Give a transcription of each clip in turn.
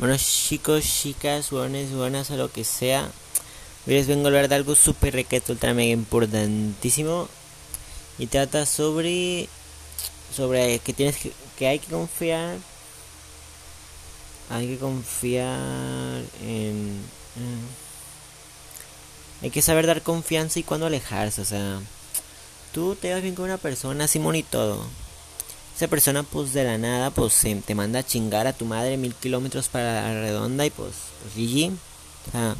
Bueno, chicos, chicas, buenas, buenas, o lo que sea. Hoy les vengo a hablar de algo súper requeto, ultra mega importantísimo. Y trata sobre. Sobre que tienes que. que hay que confiar. Hay que confiar en. hay que saber dar confianza y cuándo alejarse, o sea. Tú te vas bien con una persona, Simón y todo esa persona pues de la nada pues te manda a chingar a tu madre mil kilómetros para la redonda y pues, pues. O sea,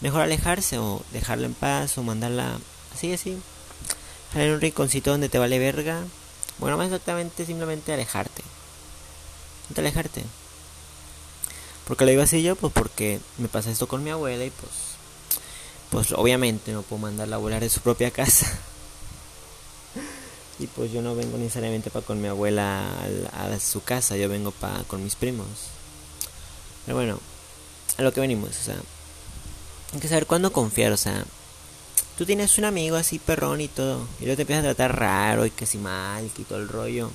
mejor alejarse o dejarla en paz o mandarla así así. En un rinconcito donde te vale verga. Bueno, más exactamente simplemente alejarte. No alejarte. Porque lo iba a decir yo, pues porque me pasa esto con mi abuela y pues pues obviamente no puedo mandarla a volar de su propia casa. Pues yo no vengo necesariamente para con mi abuela a, su casa, yo vengo para con mis primos. Pero bueno, a lo que venimos, o sea, hay que saber cuándo confiar, o sea, tú tienes un amigo así perrón y todo, y luego te empiezas a tratar raro y que si mal, y todo el rollo.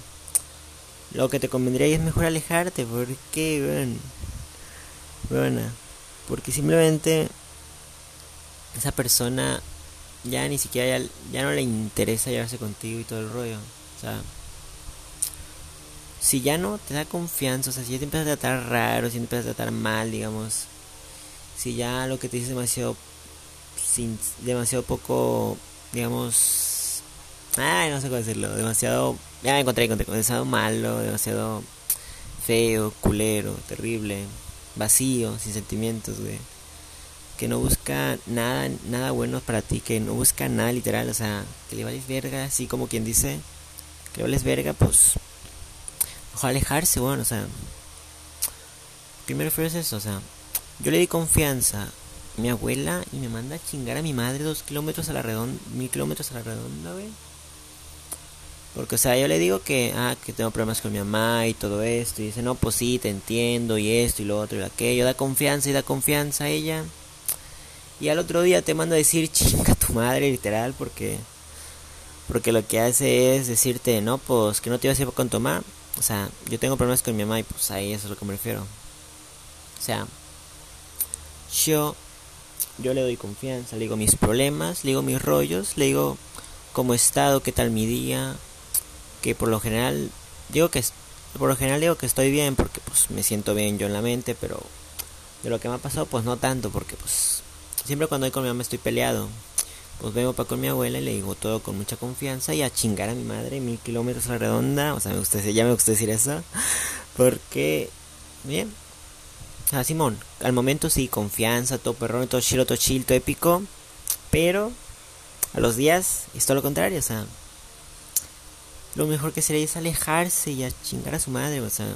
Lo que te convendría es mejor alejarte, porque, bueno, bueno, porque simplemente esa persona ya ni siquiera ya, no le interesa llevarse contigo y todo el rollo. O sea, si ya no te da confianza, o sea, si ya te empiezas a tratar raro, si te empiezas a tratar mal, digamos, si ya lo que te dice demasiado, sin, demasiado poco, digamos, ay, no sé cómo decirlo, demasiado, ya me encontré, encontré, demasiado malo, demasiado feo, culero, terrible, vacío, sin sentimientos, güey que no busca nada, nada bueno para ti, que no busca nada literal, o sea, que le vales verga, así como quien dice, que le vales verga, pues, mejor alejarse, bueno, o sea, primero fue eso, o sea, yo le di confianza a mi abuela y me manda a chingar a mi madre dos kilómetros a la redonda, mil kilómetros a la redonda, güey. Porque, o sea, yo le digo que, ah, que tengo problemas con mi mamá y todo esto. Y dice, no, pues sí, te entiendo y esto y lo otro y aquello. Da confianza y da confianza a ella. Y al otro día te manda a decir chinga tu madre, literal, porque porque lo que hace es decirte, no, pues que no te ibas a ir con tu mamá. O sea, yo tengo problemas con mi mamá y pues ahí eso es lo que me refiero. O sea, yo, yo le doy confianza, le digo mis problemas, le digo mis rollos, le digo cómo he estado, qué tal mi día, que por lo general, digo que, por lo general digo que estoy bien porque pues me siento bien yo en la mente, pero de lo que me ha pasado pues no tanto porque pues Siempre cuando voy con mi mamá estoy peleado. Pues vengo para con mi abuela y le digo todo con mucha confianza y a chingar a mi madre mil kilómetros a la redonda. O sea, me gusta, ya me gusta decir eso. Porque, bien. A Simón, al momento sí, confianza, todo perrón, todo chilo, todo chill, todo épico. Pero a los días es todo lo contrario, o sea. Lo mejor que sería es alejarse y a chingar a su madre, o sea.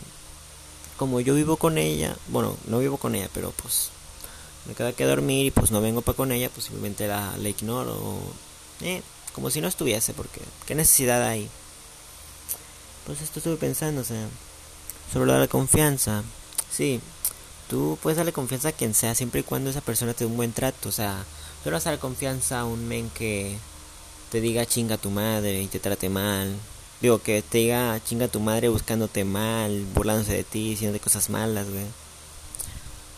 Como yo vivo con ella, bueno, no vivo con ella, pero pues me queda que dormir y pues no vengo para con ella, pues simplemente la, la ignoro. Eh, como si no estuviese, porque ¿qué necesidad hay? Pues esto estuve pensando, o sea, sobre la confianza. Sí, tú puedes darle confianza a quien sea, siempre y cuando esa persona te dé un buen trato. O sea, no vas a confianza a un men que te diga chinga tu madre y te trate mal. Digo, que te diga chinga tu madre buscándote mal, burlándose de ti, diciéndote cosas malas, güey.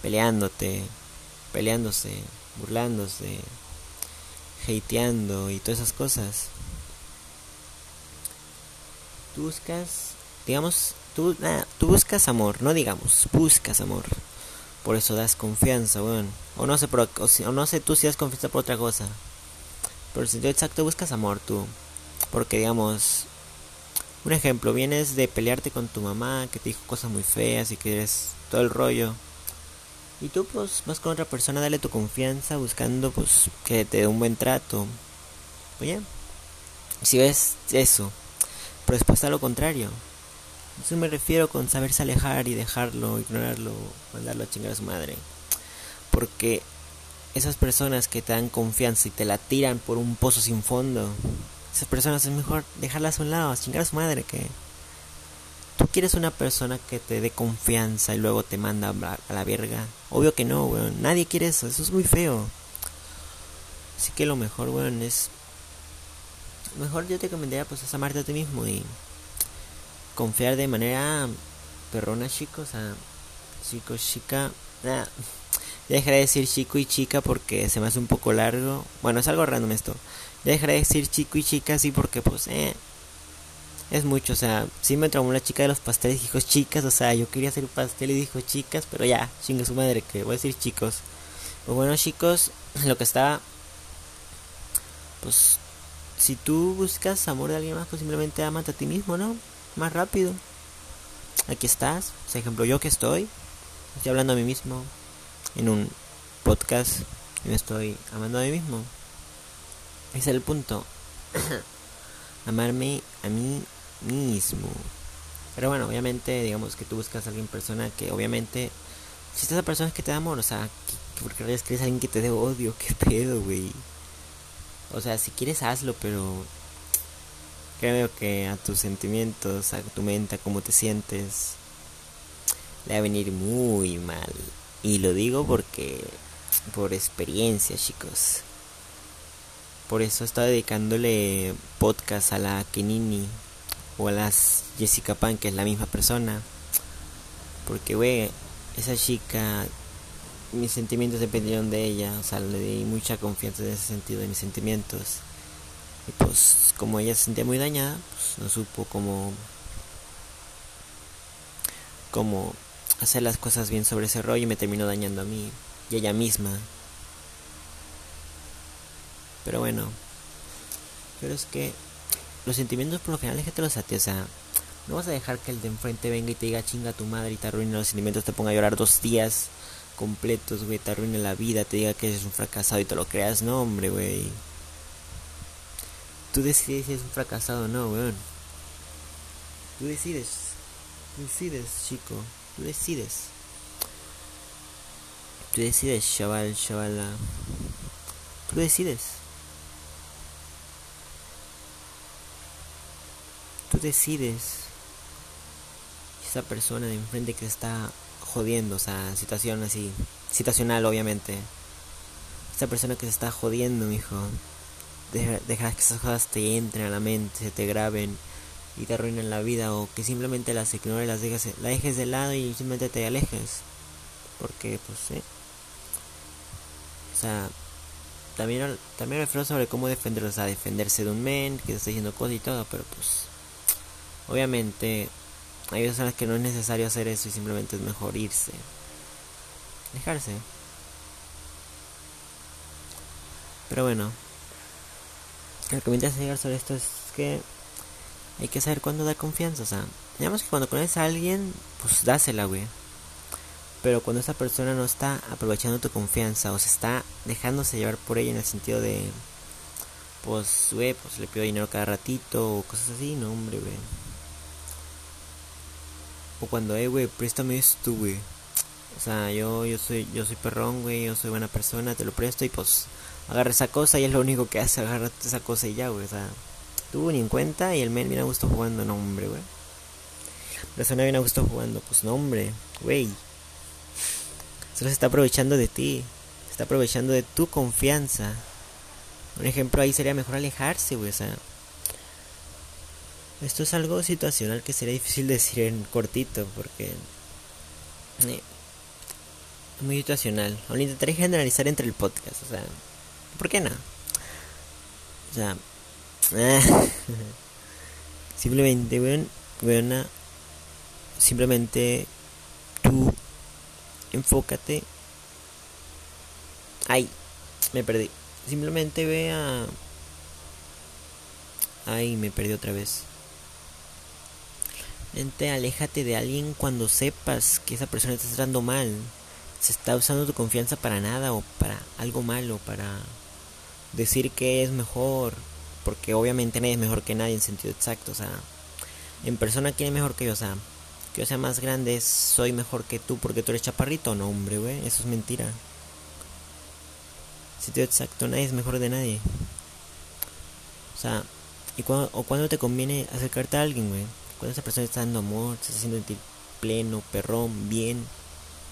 Peleándote peleándose, burlándose, hateando y todas esas cosas. Tú buscas, digamos, tú, tú buscas amor, no digamos, buscas amor. Por eso das confianza, weón. O no sé, o, no sé tú si das confianza por otra cosa. Pero el sentido exacto buscas amor tú. Porque digamos, un ejemplo, vienes de pelearte con tu mamá que te dijo cosas muy feas y que eres todo el rollo. Y tú pues vas con otra persona, dale tu confianza buscando pues que te dé un buen trato. Oye, si ves eso, pero después a lo contrario. Eso me refiero con saberse alejar y dejarlo, ignorarlo, mandarlo a chingar a su madre. Porque esas personas que te dan confianza y te la tiran por un pozo sin fondo, esas personas es mejor dejarlas a un lado, a chingar a su madre que ¿Tú quieres una persona que te dé confianza y luego te manda a la verga? Obvio que no, weón. Nadie quiere eso. Eso es muy feo. Así que lo mejor, weón, es... Mejor yo te recomendaría pues es amarte a ti mismo y confiar de manera perrona, chicos. O sea, chico, chica. Nah, dejaré de decir chico y chica porque se me hace un poco largo. Bueno, es algo random esto. Dejaré de decir chico y chica así porque pues eh, es mucho, o sea, sí me traumó la chica de los pasteles dijo chicas, o sea, yo quería hacer pastel y dijo chicas, pero ya, chingue su madre, que voy a decir chicos. Pues bueno, chicos, lo que está, pues, si tú buscas amor de alguien más, pues simplemente amate a ti mismo, ¿no? Más rápido. Aquí estás, por ejemplo, yo que estoy, estoy hablando a mí mismo en un podcast y me estoy amando a mí mismo. Ese es el punto. Amarme a mí mismo. Pero bueno, obviamente, digamos que tú buscas a alguien persona que obviamente, si esa persona es que te da amor, o sea, porque crees que es alguien que te dé odio, qué pedo, güey. O sea, si quieres hazlo, pero creo que a tus sentimientos, a tu mente, a cómo te sientes, le va a venir muy mal. Y lo digo porque, por experiencia, chicos. Por eso estaba dedicándole podcast a la Kenini o a las Jessica Pan, que es la misma persona. Porque, güey, esa chica, mis sentimientos dependieron de ella, o sea, le di mucha confianza en ese sentido de mis sentimientos. Y pues, como ella se sentía muy dañada, pues no supo cómo, cómo hacer las cosas bien sobre ese rollo y me terminó dañando a mí y ella misma. Pero bueno, pero es que los sentimientos por lo general es que te los a o sea, no vas a dejar que el de enfrente venga y te diga chinga tu madre y te arruine los sentimientos, te ponga a llorar dos días completos, güey, te arruine la vida, te diga que eres un fracasado y te lo creas, no, hombre, güey. Tú decides si eres un fracasado o no, güey. Tú decides. Tú decides, chico. Tú decides. Tú decides, chaval, chavala. Tú decides. Tú decides esa persona de enfrente que está jodiendo, o sea, situación así, situacional obviamente. Esa persona que se está jodiendo, hijo. Dejarás que esas cosas te entren a la mente, se te graben y te arruinen la vida o que simplemente las ignores, las dejes, la dejes de lado y simplemente te alejes. Porque, pues, sí. O sea, también, también refiero sobre cómo defenderlos, o sea, defenderse de un men que está diciendo cosas y todo, pero pues Obviamente, hay veces en las que no es necesario hacer eso y simplemente es mejor irse. Dejarse. Pero bueno, lo que me interesa llegar sobre esto es que hay que saber cuándo dar confianza. O sea, digamos que cuando conoces a alguien, pues dásela, güey. Pero cuando esa persona no está aprovechando tu confianza o se está dejándose llevar por ella en el sentido de, pues, güey, pues le pido dinero cada ratito o cosas así, no, hombre, güey. O cuando, eh, güey, préstame esto, güey. O sea, yo, yo soy, yo soy perrón, güey, yo soy buena persona, te lo presto y pues agarra esa cosa y es lo único que hace, agarra esa cosa y ya, güey. O sea, tuvo ni en cuenta y el men viene a gusto jugando, no, hombre, güey. Persona viene a gusto jugando, pues no, hombre, güey. Solo se está aprovechando de ti, se está aprovechando de tu confianza. Un ejemplo ahí sería mejor alejarse, güey, o sea. Esto es algo situacional que sería difícil decir en cortito porque eh, es muy situacional. Lo intentaré generalizar entre el podcast, o sea, ¿por qué no? O sea, simplemente, weón, weona, simplemente tú enfócate. Ay, me perdí. Simplemente ve a. Ay, me perdí otra vez. Mente, aléjate de alguien cuando sepas que esa persona está dando mal. Se está usando tu confianza para nada o para algo malo, para decir que es mejor. Porque obviamente nadie es mejor que nadie en sentido exacto. O sea, en persona, ¿quién es mejor que yo? O sea, que yo sea más grande, soy mejor que tú porque tú eres chaparrito. No, hombre, güey, eso es mentira. En sentido exacto, nadie es mejor de nadie. O sea, ¿y cuando, o cuando te conviene acercarte a alguien, güey? Cuando esa persona está dando amor, se está sentir pleno, perrón, bien,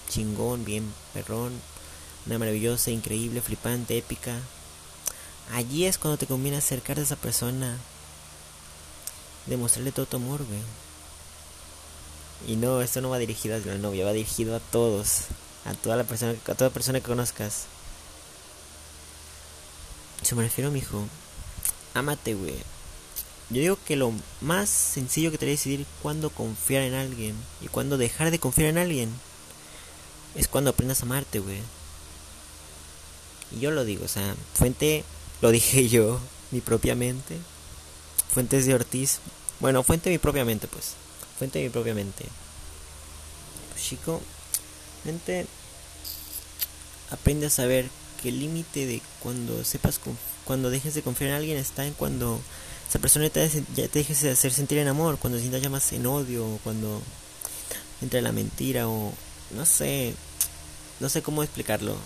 chingón, bien, perrón, una maravillosa, increíble, flipante, épica. Allí es cuando te conviene acercarte a esa persona, demostrarle todo tu amor, güey. Y no, esto no va dirigido a la novia, va dirigido a todos, a toda la persona, a toda persona que conozcas. Se me refiero, mijo. Ámate, güey. Yo digo que lo más sencillo que te voy a decidir cuándo confiar en alguien y cuándo dejar de confiar en alguien es cuando aprendas a amarte, güey. Y yo lo digo, o sea, fuente, lo dije yo, mi propia mente. Fuentes de Ortiz. Bueno, fuente de mi propia mente, pues. Fuente de mi propia mente. Pues, chico, mente, aprende a saber que el límite de cuando sepas, cuando dejes de confiar en alguien está en cuando esa persona te, ya te dejes de hacer sentir en amor, cuando sientas ya más en odio, cuando entra la mentira, o no sé, no sé cómo explicarlo.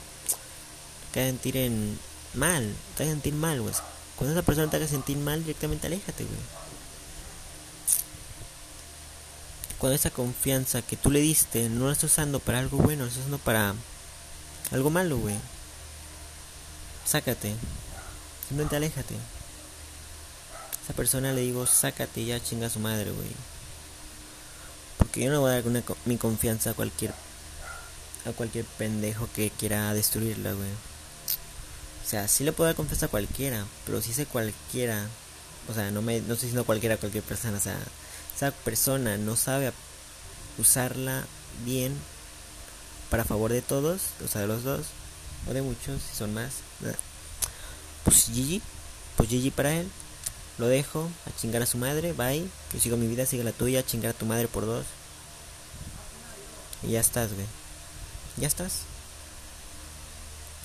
Te sentir en mal, te haga sentir mal, güey. Cuando esa persona te haga sentir mal, directamente aléjate, güey. Cuando esa confianza que tú le diste no la estás usando para algo bueno, la estás usando para algo malo, güey. Sácate. Simplemente aléjate. Esa persona le digo, sácate ya chinga su madre, güey. Porque yo no voy a dar mi confianza a cualquier a cualquier pendejo que quiera destruirla, güey. O sea, sí le puedo dar confianza a cualquiera, pero si sé cualquiera, o sea, no me no estoy diciendo cualquiera a cualquier persona, o sea, esa persona no sabe usarla bien para favor de todos, o sea, de los dos, o de muchos, si son más, pues GG, pues GG para él, lo dejo a chingar a su madre, bye, yo sigo mi vida, sigue la tuya, chingar a tu madre por dos, y ya estás, güey ya estás.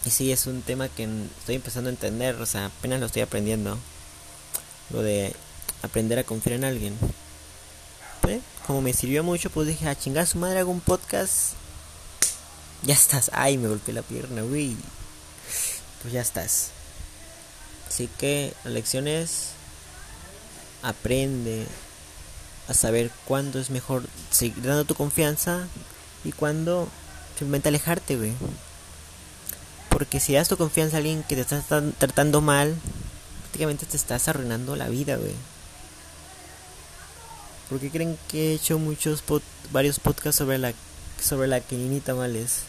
Y sí, es un tema que estoy empezando a entender, o sea, apenas lo estoy aprendiendo. Lo de aprender a confiar en alguien. Pues, como me sirvió mucho, pues dije, a chingar a su madre hago un podcast. Ya estás. Ay, me golpeé la pierna, uy. Pues ya estás. Así que la lección es aprende a saber cuándo es mejor seguir dando tu confianza y cuándo Simplemente alejarte, güey. Porque si das tu confianza a alguien que te está tratando mal, prácticamente te estás arruinando la vida, güey. ¿Por qué creen que he hecho muchos varios podcasts sobre la sobre la Kenini Males?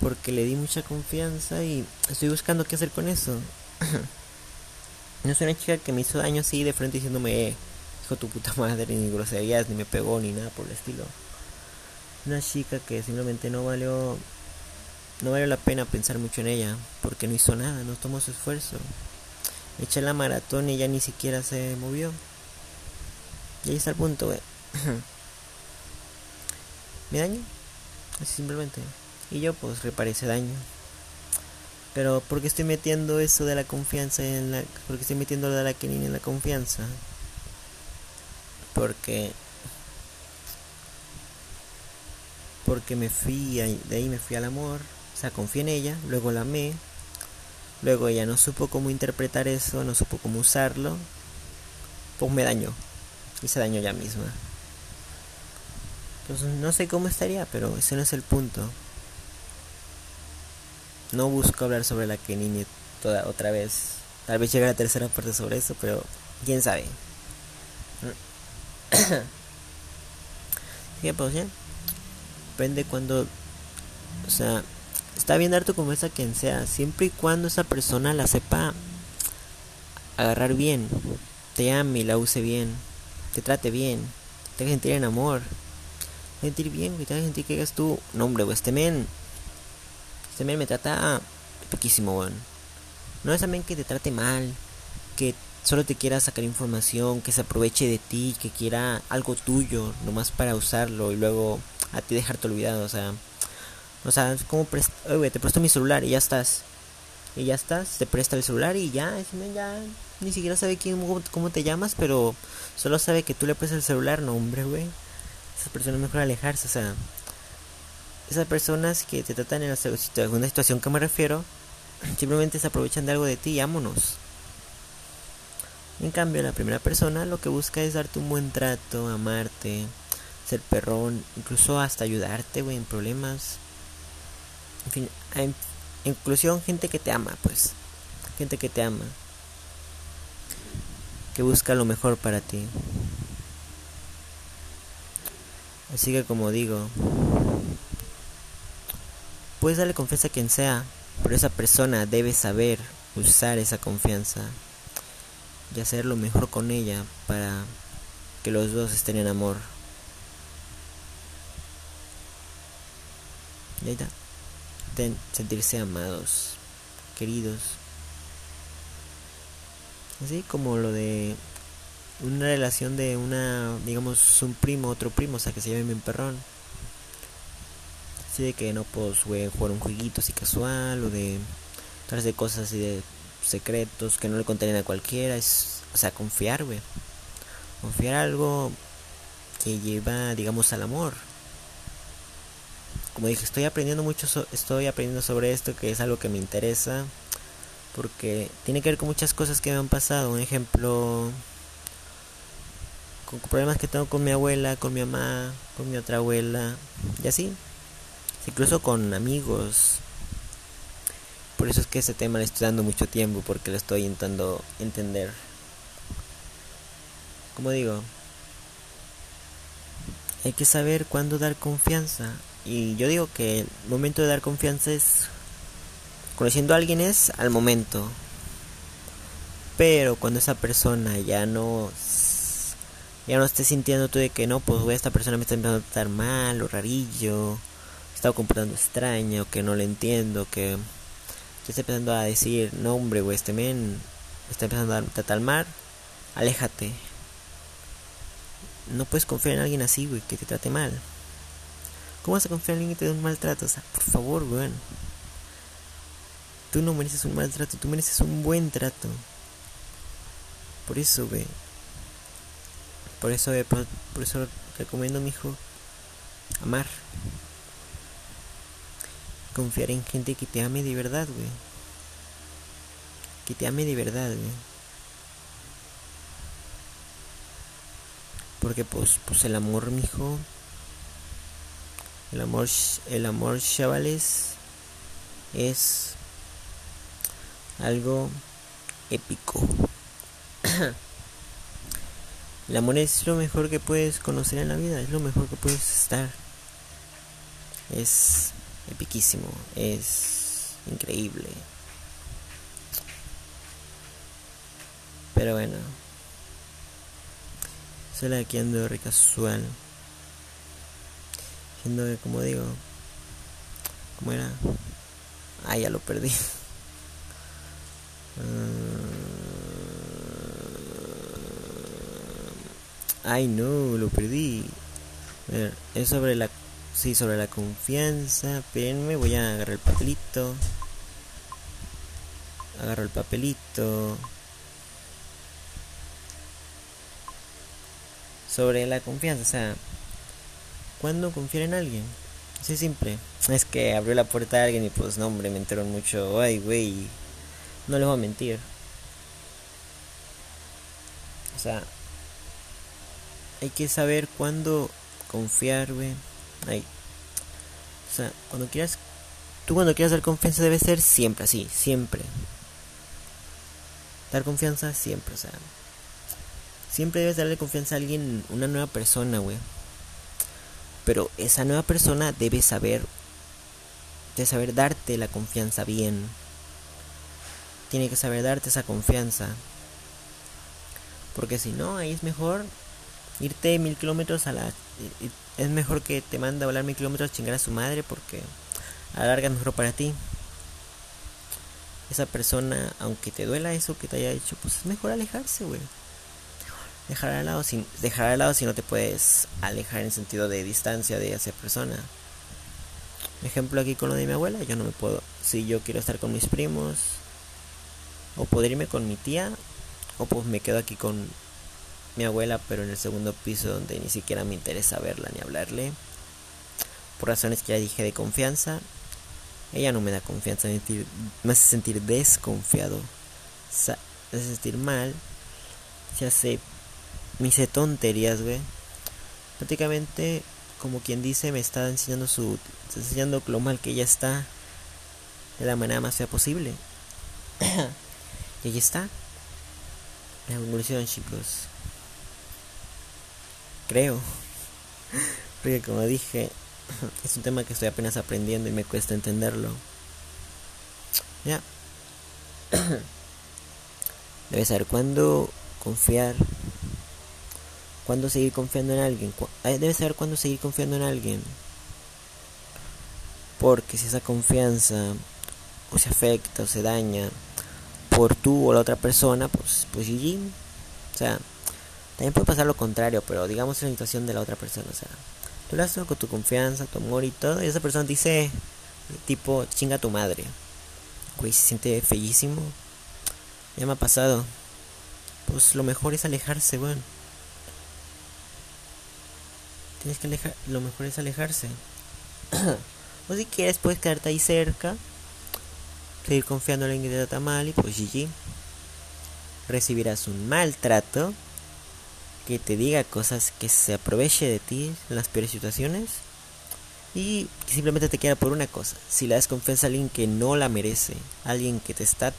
Porque le di mucha confianza y estoy buscando qué hacer con eso. no soy una chica que me hizo daño así de frente diciéndome, hijo tu puta madre, ni groserías, ni me pegó, ni nada por el estilo una chica que simplemente no valió no valió la pena pensar mucho en ella porque no hizo nada, no tomó su esfuerzo. Eché la maratón y ella ni siquiera se movió. Y ahí está el punto, güey. ¿Me daño? Así simplemente. Y yo pues reparé ese daño. Pero ¿por qué estoy metiendo eso de la confianza en la... ¿Por qué estoy metiendo lo de la Kenini en la confianza? Porque porque me fui, de ahí me fui al amor, o sea, confié en ella, luego la amé, luego ella no supo cómo interpretar eso, no supo cómo usarlo, pues me dañó, y se dañó ella misma. Entonces no sé cómo estaría, pero ese no es el punto. No busco hablar sobre la que niñe toda otra vez. Tal vez llegue la tercera parte sobre eso, pero quién sabe. ¿Qué pues ya? depende cuando, o sea, está bien dar tu confianza a quien sea, siempre y cuando esa persona la sepa agarrar bien, te ame y la use bien, te trate bien, te haga sentir en amor, sentir bien, te haga que hagas tú, no hombre, este este men me trata poquísimo, weón. No es también que te trate mal, que solo te quiera sacar información, que se aproveche de ti, que quiera algo tuyo, nomás para usarlo y luego a ti dejarte olvidado, o sea, o sea, es como te presto mi celular y ya estás. Y ya estás, te presta el celular y ya, ya ni siquiera sabe quién, cómo, te llamas, pero solo sabe que tú le prestas el celular, no hombre, güey. Esa persona es mejor alejarse, o sea, esas personas que te tratan en alguna situación que me refiero, simplemente se aprovechan de algo de ti y vámonos. En cambio, la primera persona lo que busca es darte un buen trato, amarte, ser perrón, incluso hasta ayudarte, güey, en problemas. En fin, hay, inclusión gente que te ama, pues. Gente que te ama. Que busca lo mejor para ti. Así que como digo, puedes darle confianza a quien sea, pero esa persona debe saber usar esa confianza y hacer lo mejor con ella para que los dos estén en amor. Y ahí está. sentirse amados, queridos. Así como lo de una relación de una, digamos, un primo, otro primo, o sea, que se llame mi perrón. Así de que no puedo jugar un jueguito así casual o de de cosas así de secretos que no le contarían a cualquiera. Es, o sea, confiar, güey. Confiar algo que lleva, digamos, al amor. Como dije, estoy aprendiendo mucho, estoy aprendiendo sobre esto, que es algo que me interesa. Porque tiene que ver con muchas cosas que me han pasado. Un ejemplo, con problemas que tengo con mi abuela, con mi mamá, con mi otra abuela, y así. Incluso con amigos. Por eso es que ese tema le estoy dando mucho tiempo, porque lo estoy intentando entender. Como digo, hay que saber cuándo dar confianza. Y yo digo que el momento de dar confianza es conociendo a alguien es al momento. Pero cuando esa persona ya no ya no esté sintiendo tú de que no, pues esta persona me está empezando a tratar mal o rarillo, está comportando extraño, que no le entiendo, que ya está empezando a decir, no hombre, güey, este men está empezando a tratar mal, aléjate. No puedes confiar en alguien así, güey, que te trate mal. ¿Cómo vas a confiar en alguien que te dé un maltrato? O sea, por favor, güey. Tú no mereces un maltrato, tú mereces un buen trato. Por eso, güey. Por eso, por, eso recomiendo a mi hijo amar. Confiar en gente que te ame de verdad, güey. Que te ame de verdad, güey. Porque pues, pues el amor, mijo. El amor, el amor, chavales, es algo épico. El amor es lo mejor que puedes conocer en la vida, es lo mejor que puedes estar. Es epiquísimo, es increíble. Pero bueno, solo aquí ando recasual. Siendo que, como digo, ¿cómo era? Ah, ya lo perdí. Ay, no, lo perdí. A ver, es sobre la... Sí, sobre la confianza. Espérenme, voy a agarrar el papelito. Agarro el papelito. Sobre la confianza, o sea... ¿Cuándo confiar en alguien? Sí, simple. Es que abrió la puerta a alguien y pues no, hombre, me enteró mucho. Ay, güey. No les voy a mentir. O sea, hay que saber cuándo confiar, güey. Ahí. O sea, cuando quieras, tú cuando quieras dar confianza debe ser siempre así, siempre. Dar confianza siempre, o sea. Siempre debes darle confianza a alguien, una nueva persona, güey. Pero esa nueva persona debe saber, debe saber darte la confianza bien. Tiene que saber darte esa confianza. Porque si no, ahí es mejor irte mil kilómetros a la... Es mejor que te manda a volar mil kilómetros a chingar a su madre porque a la larga es mejor para ti. Esa persona, aunque te duela eso que te haya hecho, pues es mejor alejarse, güey. Dejar al lado, sin, dejar al lado si no te puedes alejar en sentido de distancia de esa persona. Ejemplo aquí con lo de mi abuela, yo no me puedo, si yo quiero estar con mis primos, o poder irme con mi tía, o pues me quedo aquí con mi abuela, pero en el segundo piso donde ni siquiera me interesa verla ni hablarle. Por razones que ya dije de confianza. Ella no me da confianza, me hace sentir desconfiado, me hace sentir mal. Se hace, me hice tonterías, güey. Prácticamente, como quien dice, me está enseñando su, enseñando lo mal que ella está de la manera más fea posible. y ahí está. La evolución, chicos creo. Porque como dije, es un tema que estoy apenas aprendiendo y me cuesta entenderlo. Ya. Debes saber cuándo confiar, cuándo seguir confiando en alguien. Debes saber cuándo seguir confiando en alguien. Porque si esa confianza o se afecta o se daña por tú o la otra persona, pues, pues GG. O sea, también puede pasar lo contrario, pero digamos en la situación de la otra persona. O sea, tú lo haces con tu confianza, tu amor y todo, y esa persona dice, tipo, chinga tu madre. Güey, se siente fellísimo. Ya me ha pasado. Pues lo mejor es alejarse, bueno. Tienes que alejar, lo mejor es alejarse. o si quieres puedes quedarte ahí cerca seguir confiando en que te trata mal y pues GG. Recibirás un maltrato que te diga cosas que se aproveche de ti en las peores situaciones y que simplemente te quiera por una cosa. Si le das confianza a alguien que no la merece, alguien que te está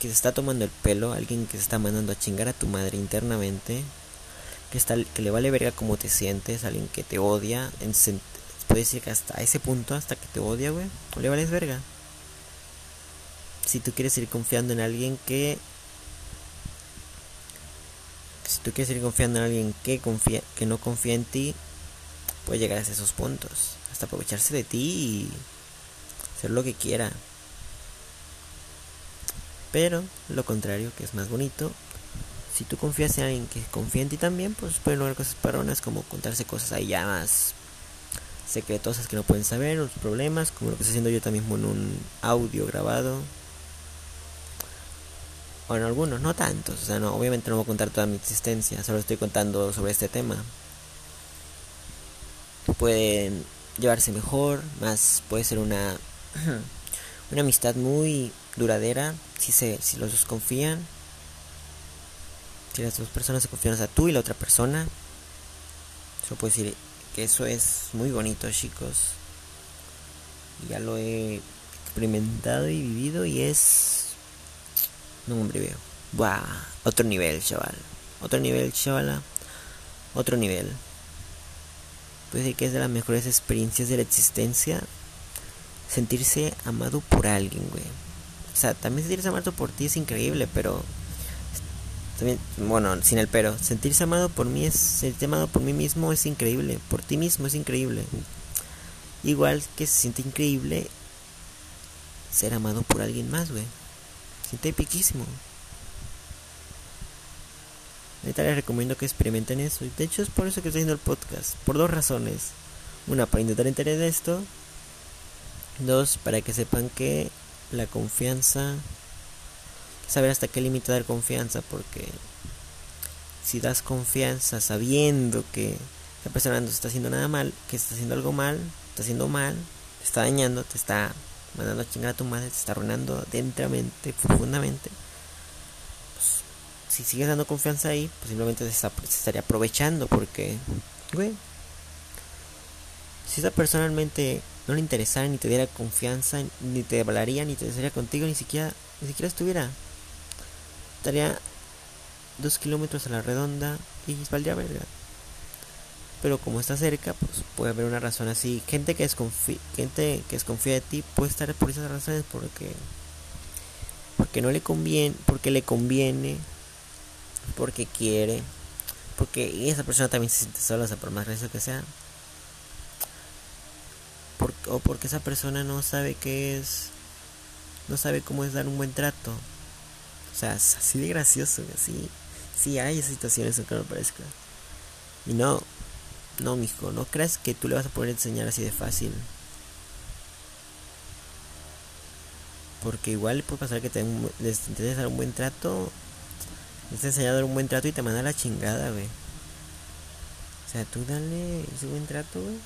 que te está tomando el pelo, alguien que se está mandando a chingar a tu madre internamente, que está que le vale verga cómo te sientes, alguien que te odia, en, puede decir que hasta ese punto hasta que te odia, güey, le vales verga si tú quieres ir confiando en alguien que si tú quieres ir confiando en alguien que confía que no confía en ti puede llegar a esos puntos. Hasta aprovecharse de ti y hacer lo que quiera. Pero lo contrario que es más bonito si tú confías en alguien que confía en ti también pues pueden lograr cosas paronas como contarse cosas ahí ya más secretosas que no pueden saber, los problemas, como lo que estoy haciendo yo también en un audio grabado bueno, algunos, no tantos. O sea, no, obviamente no voy a contar toda mi existencia, solo estoy contando sobre este tema. Pueden llevarse mejor, más puede ser una, una amistad muy duradera si, se, si los dos confían. Si las dos personas se confían a tú y la otra persona. Solo puedo decir que eso es muy bonito, chicos. Ya lo he experimentado y vivido y es no, hombre, veo. Buah, otro nivel, chaval. Otro nivel, chavala. Otro nivel. Puede decir que es de las mejores experiencias de la existencia. Sentirse amado por alguien, güey. O sea, también sentirse amado por ti es increíble, pero. También, bueno, sin el pero. Sentirse amado por mí es. Sentirse amado por mí mismo es increíble. Por ti mismo es increíble. Igual que se siente increíble ser amado por alguien más, güey. Siente piquísimo. Ahorita les recomiendo que experimenten eso. De hecho es por eso que estoy haciendo el podcast. Por dos razones. Una, para intentar entender esto. Dos, para que sepan que la confianza... Saber hasta qué límite dar confianza. Porque si das confianza sabiendo que esa persona no está haciendo nada mal, que está haciendo algo mal, está haciendo mal, te está dañando, te está mandando a chingar a tu madre, te está arruinando dentramente, profundamente. Pues, si sigues dando confianza ahí, pues simplemente se, está, estaría aprovechando porque, güey, si esa personalmente no le interesara ni te diera confianza, ni te hablaría, ni te desearía contigo, ni siquiera, ni siquiera estuviera, estaría dos kilómetros a la redonda y valdría verga pero como está cerca, pues puede haber una razón así. Gente que desconfía, gente que desconfía de ti puede estar por esas razones porque porque no le conviene, porque le conviene, porque quiere, porque esa persona también se siente sola, o sea, por más gracioso que sea. o porque esa persona no sabe qué es, no sabe cómo es dar un buen trato. O sea, es así de gracioso, así. Sí hay situaciones aunque no parezca. Y no, no, mijo, no creas que tú le vas a poder enseñar así de fácil. Porque igual puede pasar que te intentes dar un buen trato. Les enseñado a dar un buen trato y te manda la chingada, güey. O sea, tú dale ese buen trato, güey.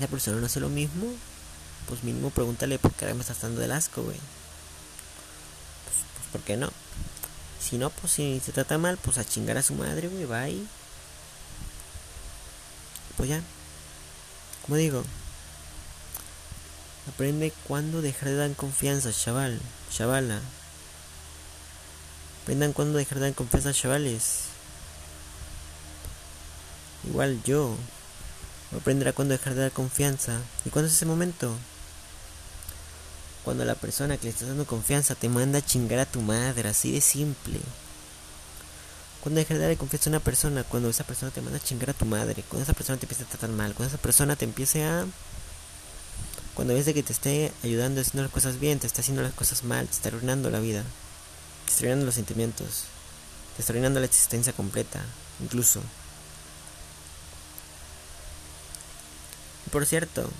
La persona no hace lo mismo. Pues mínimo pregúntale por qué ahora me estás dando el asco, güey. Pues, pues, ¿por qué no? Si no, pues si se trata mal, pues a chingar a su madre, güey, bye pues como digo, aprende cuándo dejar de dar confianza, chaval, chavala. Aprendan cuándo dejar de dar confianza, chavales. Igual yo, aprenderá cuándo dejar de dar confianza. ¿Y cuándo es ese momento? Cuando la persona que le estás dando confianza te manda a chingar a tu madre, así de simple. Cuando dejar de darle confianza a una persona, cuando esa persona te manda a chingar a tu madre, cuando esa persona te empieza a tratar mal, cuando esa persona te empiece a... Cuando ves que te esté ayudando haciendo las cosas bien, te está haciendo las cosas mal, te está arruinando la vida, te está arruinando los sentimientos, te está arruinando la existencia completa, incluso. Por cierto,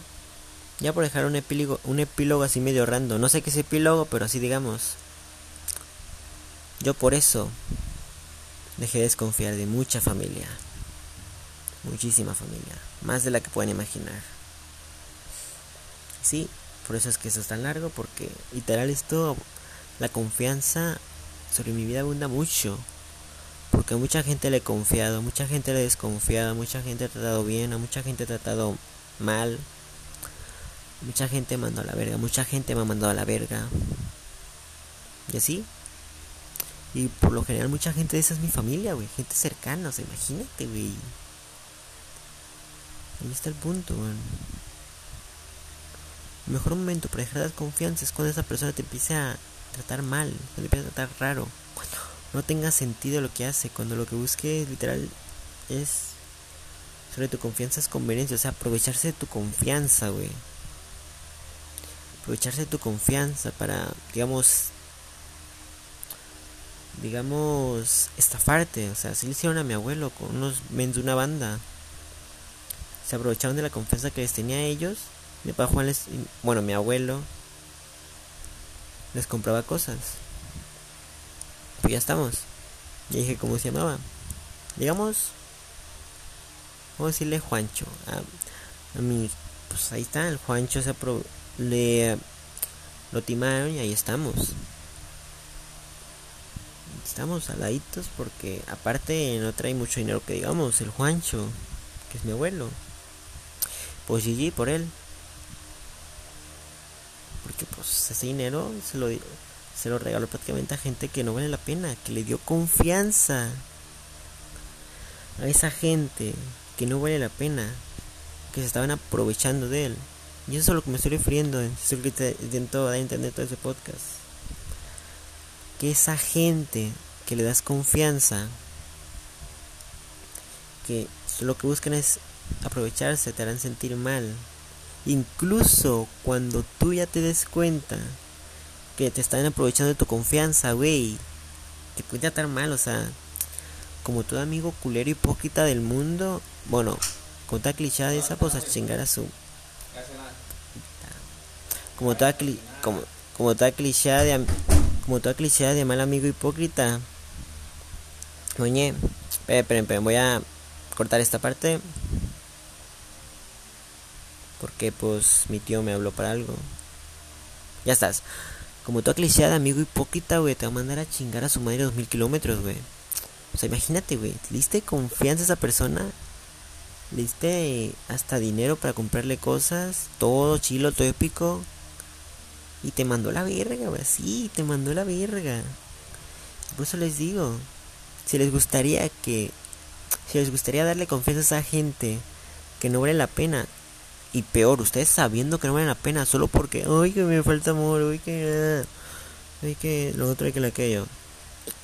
ya por dejar un epílogo, un epílogo así medio rando, no sé qué es epílogo, pero así digamos. Yo por eso dejé de desconfiar de mucha familia. Muchísima familia. Más de la que pueden imaginar. Sí, por eso es que eso es tan largo, porque literal esto, la confianza sobre mi vida abunda mucho. Porque a mucha gente le he confiado, mucha gente le he desconfiado, mucha gente ha tratado bien, a mucha gente ha tratado mal. Mucha gente me mandó a la verga, mucha gente me ha mandado a la verga. Y así. Y por lo general mucha gente de esa es mi familia, güey. Gente cercana, o sea, imagínate, güey. Ahí está el punto, güey. El mejor momento para dejar de dar confianza es cuando esa persona te empiece a tratar mal, te empiece a tratar raro, no tenga sentido lo que hace, cuando lo que busque literal es sobre tu confianza es conveniencia, o sea, aprovecharse de tu confianza, güey. Aprovecharse de tu confianza para, digamos, digamos, estafarte. O sea, así le hicieron a mi abuelo con unos men de una banda. Se aprovecharon de la confianza que les tenía a ellos. Mi papá Juan les, bueno, mi abuelo les compraba cosas. Pues ya estamos. Ya dije cómo se llamaba. Digamos, vamos a decirle Juancho. A, a mi, pues ahí está, el Juancho se apro le lo timaron y ahí estamos estamos aladitos porque aparte no trae mucho dinero que digamos, el Juancho, que es mi abuelo. Pues GG por él. Porque pues ese dinero se lo, se lo regaló prácticamente a gente que no vale la pena, que le dio confianza a esa gente que no vale la pena, que se estaban aprovechando de él. Y eso es lo que me estoy refiriendo, es lo que entender todo ese podcast que esa gente que le das confianza, que lo que buscan es aprovecharse, te harán sentir mal. Incluso cuando tú ya te des cuenta que te están aprovechando de tu confianza, güey, te puede tratar mal, o sea, como todo amigo culero hipócrita del mundo, bueno, con toda clichada de esa, pues a chingar a su. Como toda, como, como toda clichada de como toda cliché de mal amigo hipócrita. Oye, esperen, esperen, voy a cortar esta parte. Porque pues mi tío me habló para algo. Ya estás. Como toda cliché de amigo hipócrita, güey, te va a mandar a chingar a su madre dos mil kilómetros, güey. O sea, imagínate, güey. ¿Le diste confianza a esa persona? ¿Le diste hasta dinero para comprarle cosas? Todo chilo, todo épico. Y te mandó la verga, güey. Sí, te mandó la verga. Por eso les digo. Si les gustaría que. Si les gustaría darle confianza a esa gente que no vale la pena. Y peor, ustedes sabiendo que no vale la pena solo porque. Ay, que me falta amor. Ay, que. Ay, que lo otro hay que lo aquello.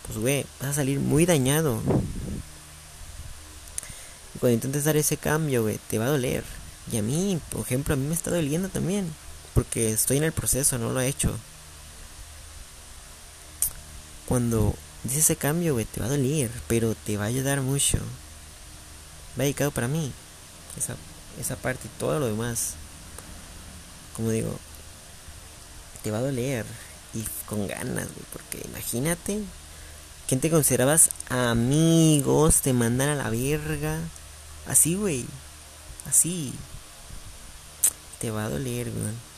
Pues, güey, vas a salir muy dañado. Y cuando intentes dar ese cambio, güey, te va a doler. Y a mí, por ejemplo, a mí me está doliendo también. Porque estoy en el proceso, no lo he hecho. Cuando dices ese cambio, güey, te va a doler, pero te va a ayudar mucho. Va dedicado para mí. Esa, esa parte y todo lo demás. Como digo, te va a doler. Y con ganas, güey. Porque imagínate. ¿Quién te considerabas amigos? Te mandan a la verga. Así, güey. Así. Te va a doler, güey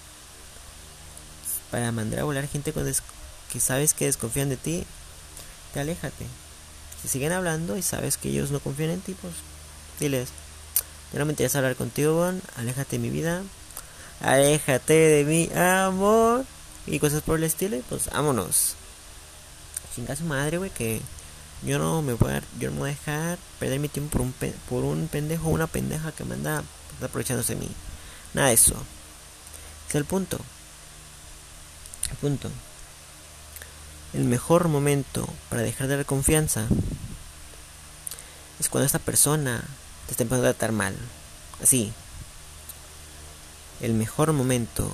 para mandar a volar gente que sabes que desconfían de ti, te aléjate. Si siguen hablando y sabes que ellos no confían en ti, pues diles, ya no me interesa hablar contigo, Bon, aléjate de mi vida, aléjate de mi amor y cosas por el estilo, pues vámonos. Chinga su madre, güey, que Yo no me voy a, yo no voy a dejar perder mi tiempo por un, por un pendejo una pendeja que me anda aprovechándose de mí. Nada de eso. es el punto. Punto. El mejor momento para dejar de dar confianza es cuando esta persona te está empezando a tratar mal. Así. El mejor momento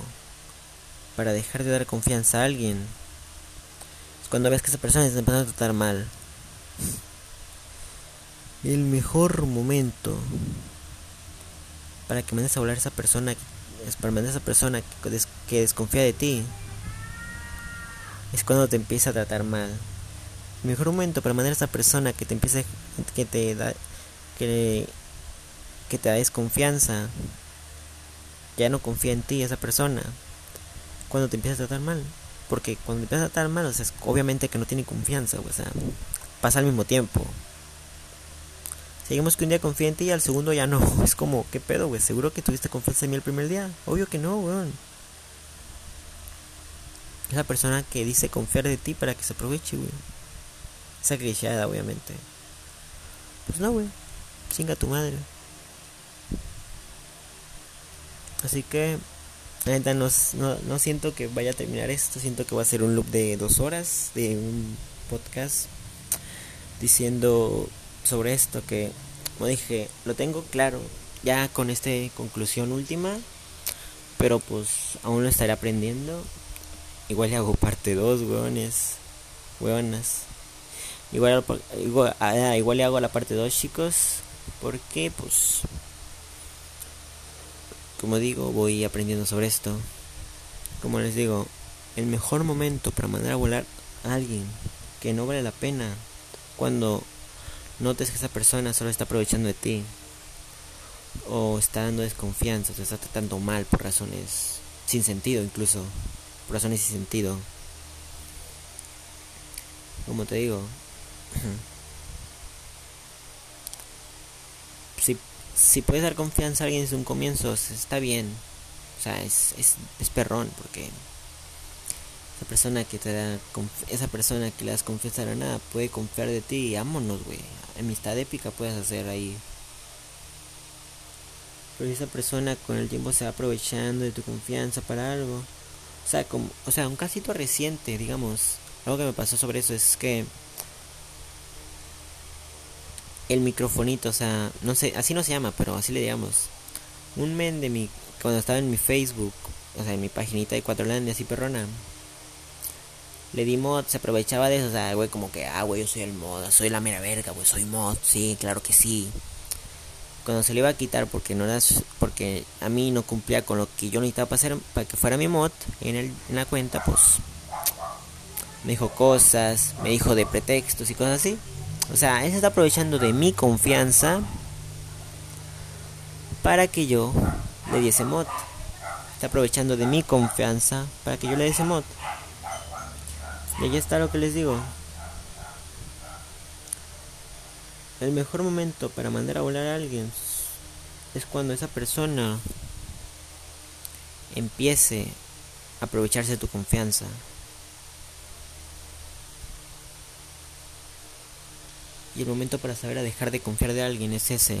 para dejar de dar confianza a alguien es cuando ves que esa persona te está empezando a tratar mal. El mejor momento para que mandes a hablar a esa persona es para mandar a esa persona que, desconfía de ti es cuando te empieza a tratar mal. El mejor momento para mandar a esa persona que te empiece que te da que que te da desconfianza ya no confía en ti esa persona cuando te empieza a tratar mal porque cuando te empieza a tratar mal o sea, obviamente que no tiene confianza o sea pasa al mismo tiempo Seguimos que un día confía en ti y al segundo ya no. Es como, ¿qué pedo, güey? ¿Seguro que tuviste confianza en mí el primer día? Obvio que no, weón. Esa persona que dice confiar de ti para que se aproveche, güey. Esa obviamente. Pues no, güey. Chinga tu madre. Así que, la neta, no, no, no siento que vaya a terminar esto. Siento que va a ser un loop de dos horas de un podcast diciendo sobre esto que, como dije, lo tengo claro ya con esta conclusión última, pero pues aún lo estaré aprendiendo. Igual le hago parte 2, weones, weonas. Igual, igual, ah, igual le hago la parte 2, chicos, porque pues, como digo, voy aprendiendo sobre esto. Como les digo, el mejor momento para mandar a volar a alguien que no vale la pena cuando notes que esa persona solo está aprovechando de ti o está dando desconfianza, te está tratando mal por razones sin sentido incluso, razones sin sentido. Como te digo, si, si puedes dar confianza a alguien desde un comienzo, está bien. O sea, es, es, perrón porque esa persona que te da esa persona que le das confianza a nada puede confiar de ti y vámonos, güey. Amistad épica puedes hacer ahí. Pero esa persona con el tiempo se va aprovechando de tu confianza para algo. O sea, como, o sea, un casito reciente, digamos. Algo que me pasó sobre eso es que el microfonito, o sea, no sé, así no se llama, pero así le digamos. Un men de mi cuando estaba en mi Facebook, o sea, en mi paginita de Cuatro y así perrona le di mod, se aprovechaba de eso, o sea, güey, como que, ah, güey, yo soy el mod, soy la mera verga, güey, soy mod, sí, claro que sí. Cuando se le iba a quitar porque no era, porque a mí no cumplía con lo que yo necesitaba para, hacer, para que fuera mi mod en, el, en la cuenta, pues me dijo cosas, me dijo de pretextos y cosas así. O sea, él se está aprovechando de mi confianza para que yo le diese mod. Está aprovechando de mi confianza para que yo le diese mod. Y ahí está lo que les digo. El mejor momento para mandar a volar a alguien es cuando esa persona empiece a aprovecharse de tu confianza. Y el momento para saber a dejar de confiar de alguien es ese.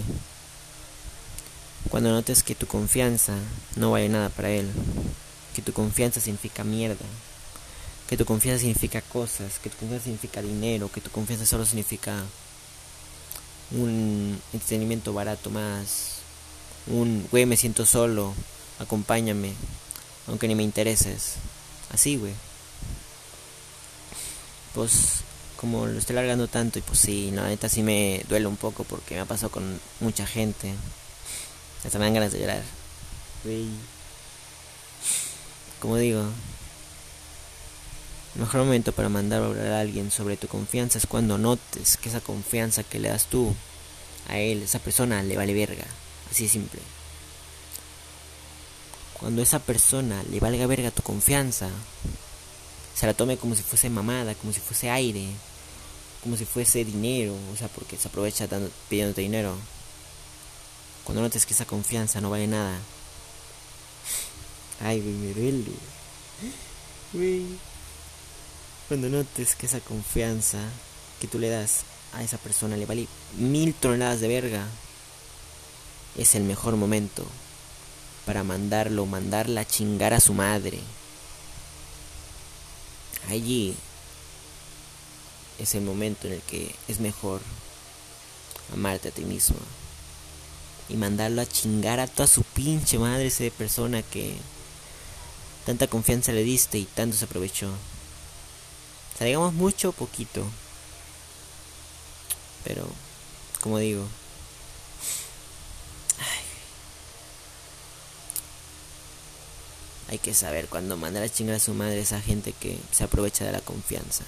Cuando notes que tu confianza no vale nada para él. Que tu confianza significa mierda que tu confianza significa cosas, que tu confianza significa dinero, que tu confianza solo significa un entretenimiento barato más, un güey me siento solo, acompáñame, aunque ni me intereses, así güey. Pues como lo estoy largando tanto y pues sí, la neta sí me duele un poco porque me ha pasado con mucha gente. Hasta me dan ganas de llorar. Güey. Como digo, el mejor momento para mandar a hablar a alguien sobre tu confianza es cuando notes que esa confianza que le das tú a él, esa persona, le vale verga. Así de simple. Cuando esa persona le valga verga tu confianza, se la tome como si fuese mamada, como si fuese aire, como si fuese dinero, o sea, porque se aprovecha pidiéndote dinero. Cuando notes que esa confianza no vale nada. Ay, me duele. Cuando notes que esa confianza que tú le das a esa persona le vale mil toneladas de verga, es el mejor momento para mandarlo, mandarla a chingar a su madre. Allí es el momento en el que es mejor amarte a ti mismo y mandarlo a chingar a toda su pinche madre esa persona que tanta confianza le diste y tanto se aprovechó. Digamos mucho o poquito. Pero, como digo, hay que saber cuando mandar a chingar a su madre esa gente que se aprovecha de la confianza.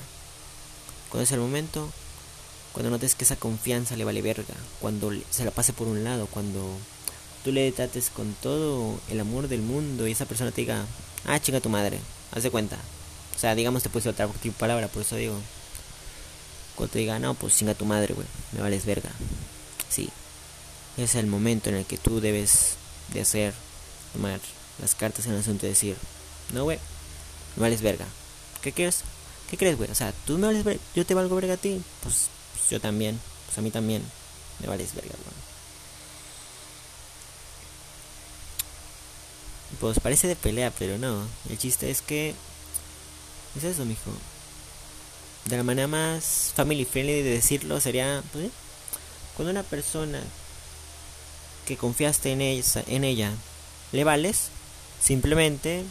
Cuando es el momento, cuando notes que esa confianza le vale verga, cuando se la pase por un lado, cuando tú le trates con todo el amor del mundo y esa persona te diga, ah, chinga tu madre, haz de cuenta. O sea, digamos, te puse otra palabra, por eso digo. Cuando te diga, no, pues chinga tu madre, güey, me vales verga. Sí, es el momento en el que tú debes de hacer, tomar las cartas en el asunto y decir, no, güey, me vales verga. ¿Qué quieres? ¿Qué crees, güey? O sea, tú me vales verga, yo te valgo verga a ti. Pues yo también, pues a mí también me vales verga, Pues parece de pelea, pero no. El chiste es que. Es eso, mijo. De la manera más family friendly de decirlo sería. Pues, cuando una persona que confiaste en ella, en ella le vales, simplemente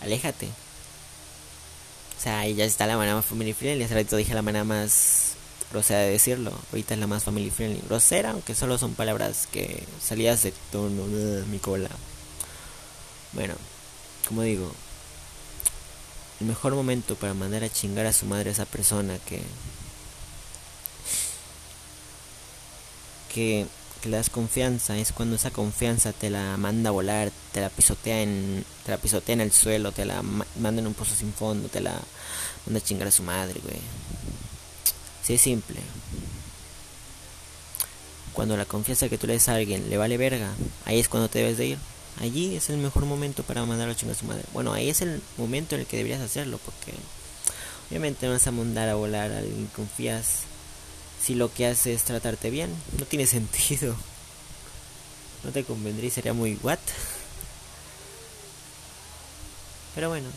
aléjate. O sea, ahí ya está la manera más family friendly. Hace ratito dije la manera más grosera de decirlo. Ahorita es la más family friendly. Grosera, aunque solo son palabras que salías de tono, mi cola. Bueno, como digo, el mejor momento para mandar a chingar a su madre a esa persona que que, le das confianza es cuando esa confianza te la manda a volar, te la pisotea en te la pisotea en el suelo, te la manda en un pozo sin fondo, te la manda a chingar a su madre, güey. Sí, es simple. Cuando la confianza que tú le das a alguien le vale verga, ahí es cuando te debes de ir. Allí es el mejor momento para mandarlo a chingar a su madre. Bueno, ahí es el momento en el que deberías hacerlo, porque obviamente no vas a mandar a volar a alguien confías si lo que hace es tratarte bien. No tiene sentido. No te convendría y sería muy what. Pero bueno,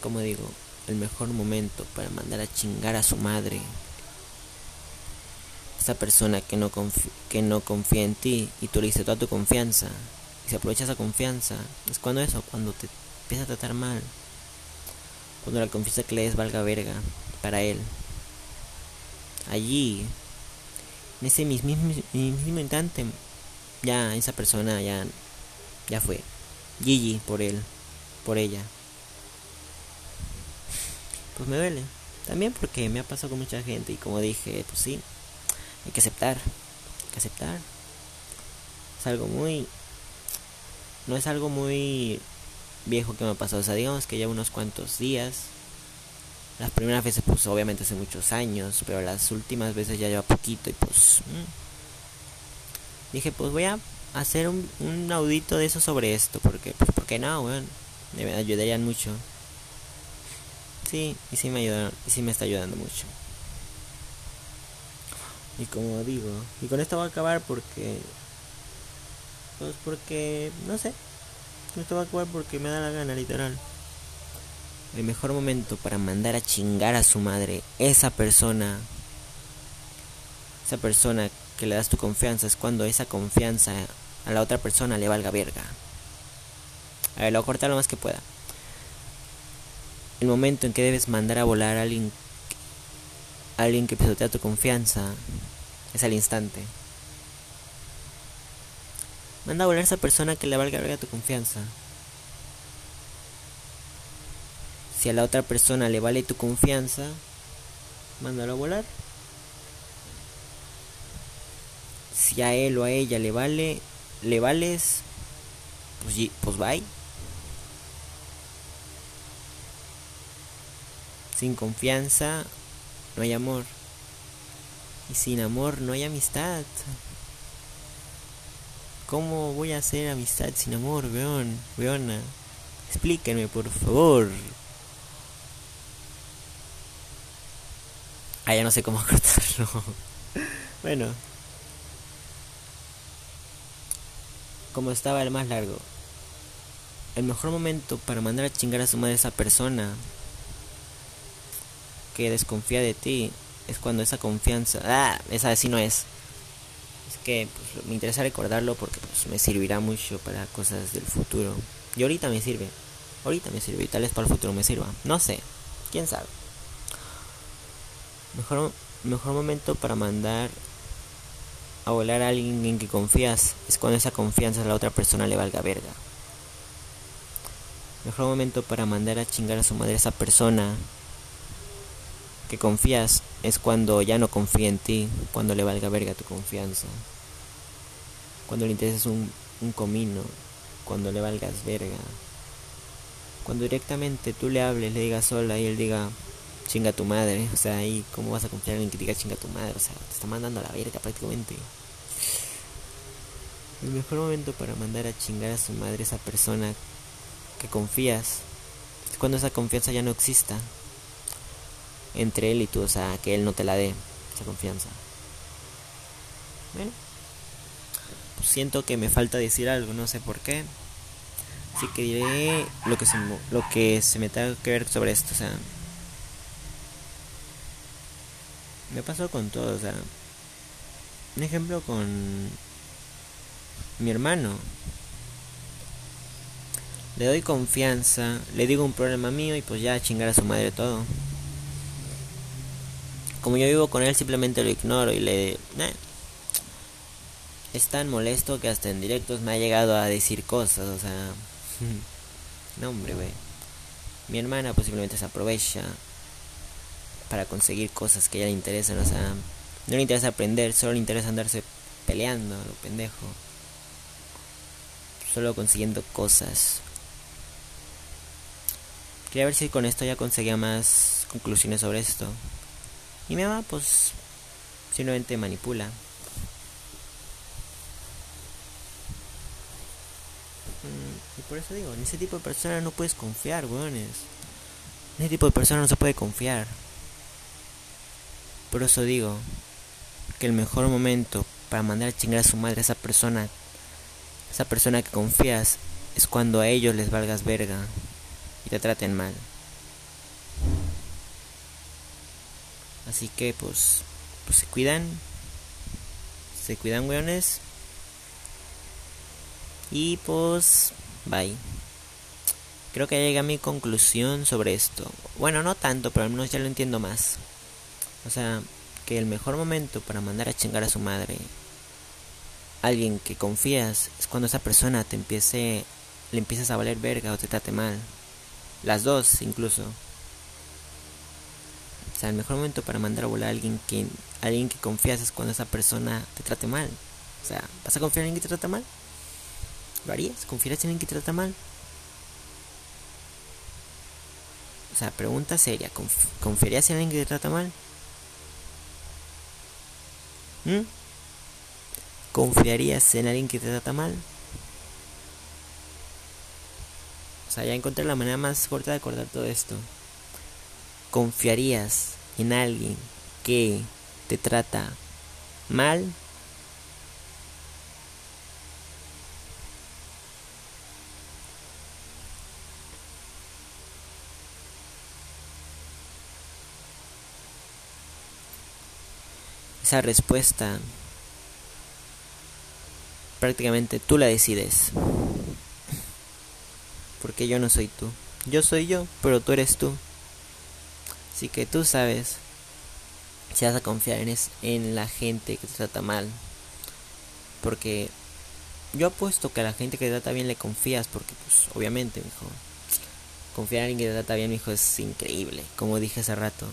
como digo, el mejor momento para mandar a chingar a su madre. Esa persona que no, que no confía en ti y tú le dices toda tu confianza y se aprovecha esa confianza. Es cuando eso, cuando te empieza a tratar mal. Cuando la confianza que le des valga verga para él. Allí, en ese mismo, mismo instante, ya esa persona ya, ya fue. Gigi por él, por ella pues me duele. También porque me ha pasado con mucha gente y como dije, pues sí, hay que aceptar, hay que aceptar. Es algo muy... No es algo muy viejo que me ha pasado, o sea, digamos que ya unos cuantos días. Las primeras veces pues obviamente hace muchos años, pero las últimas veces ya lleva poquito y pues... Mm. Dije, pues voy a hacer un, un audito de eso sobre esto, porque, pues, ¿por qué no? Me ayudarían mucho. Sí, y sí me ayuda, y sí me está ayudando mucho. Y como digo, y con esto voy a acabar porque pues porque no sé. Esto va a acabar porque me da la gana, literal. El mejor momento para mandar a chingar a su madre esa persona esa persona que le das tu confianza es cuando esa confianza a la otra persona le valga verga. A ver, lo voy lo más que pueda el momento en que debes mandar a volar a alguien, alguien que pisotea tu confianza es al instante. Manda a volar a esa persona que le valga a tu confianza. Si a la otra persona le vale tu confianza, mándalo a volar. Si a él o a ella le vale, le vales, pues, pues bye. Sin confianza no hay amor. Y sin amor no hay amistad. ¿Cómo voy a hacer amistad sin amor, weón? Weona. Explíquenme, por favor. Ah, ya no sé cómo cortarlo. bueno. Como estaba el más largo. El mejor momento para mandar a chingar a su madre a esa persona que desconfía de ti es cuando esa confianza... Ah, esa sí no es. Es que pues, me interesa recordarlo porque pues, me servirá mucho para cosas del futuro. Y ahorita me sirve. Ahorita me sirve y tal vez para el futuro me sirva. No sé. ¿Quién sabe? Mejor, mejor momento para mandar a volar a alguien en que confías es cuando esa confianza a la otra persona le valga verga. Mejor momento para mandar a chingar a su madre a esa persona que confías es cuando ya no confía en ti, cuando le valga verga tu confianza. Cuando le intereses un, un comino, cuando le valgas verga. Cuando directamente tú le hables, le digas hola y él diga chinga tu madre. O sea, ahí, ¿cómo vas a confiar en alguien que diga chinga tu madre? O sea, te está mandando a la verga prácticamente. El mejor momento para mandar a chingar a su madre esa persona que confías es cuando esa confianza ya no exista entre él y tú, o sea, que él no te la dé esa confianza. Bueno, pues siento que me falta decir algo, no sé por qué. Así que diré lo que se, lo que se me tenga que ver sobre esto, o sea, me pasó con todo, o sea, un ejemplo con mi hermano. Le doy confianza, le digo un problema mío y pues ya chingar a su madre todo. Como yo vivo con él simplemente lo ignoro y le... Es tan molesto que hasta en directos me ha llegado a decir cosas, o sea... no hombre, güey. Mi hermana posiblemente se aprovecha para conseguir cosas que a ella le interesan, o sea... No le interesa aprender, solo le interesa andarse peleando, lo pendejo. Solo consiguiendo cosas. Quería ver si con esto ya conseguía más conclusiones sobre esto. Y mi mamá, pues, simplemente manipula. Mm, y por eso digo, en ese tipo de personas no puedes confiar, weones. En ese tipo de personas no se puede confiar. Por eso digo que el mejor momento para mandar a chingar a su madre a esa persona, esa persona que confías, es cuando a ellos les valgas verga y te traten mal. Así que pues, pues se cuidan. Se cuidan, weones. Y pues, bye. Creo que llegué a mi conclusión sobre esto. Bueno, no tanto, pero al menos ya lo entiendo más. O sea, que el mejor momento para mandar a chingar a su madre alguien que confías es cuando esa persona te empiece le empiezas a valer verga o te trate mal. Las dos incluso. O sea, el mejor momento para mandar a volar a alguien que, alguien que confías es cuando esa persona te trate mal. O sea, ¿vas a confiar en alguien que te trata mal? ¿Lo harías? ¿Confiarías en alguien que te trata mal? O sea, pregunta seria. ¿Confiarías en alguien que te trata mal? ¿Mm? ¿Confiarías en alguien que te trata mal? O sea, ya encontré la manera más corta de acordar todo esto confiarías en alguien que te trata mal? Esa respuesta prácticamente tú la decides. Porque yo no soy tú. Yo soy yo, pero tú eres tú. Así que tú sabes si vas a confiar en, es, en la gente que te trata mal. Porque yo apuesto que a la gente que te trata bien le confías porque pues obviamente, hijo. Confiar en alguien que te trata bien, hijo, es increíble. Como dije hace rato.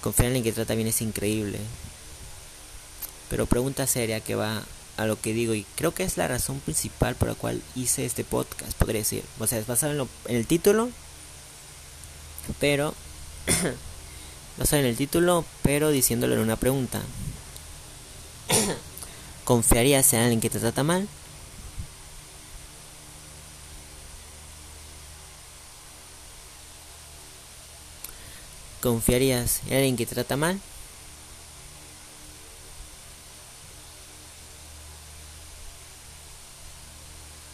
Confiar en alguien que te trata bien es increíble. Pero pregunta seria que va a lo que digo y creo que es la razón principal por la cual hice este podcast, podría decir. O sea, es basado en el título, pero no en el título, pero diciéndolo en una pregunta. ¿Confiarías en alguien que te trata mal? confiarías en alguien que te trata mal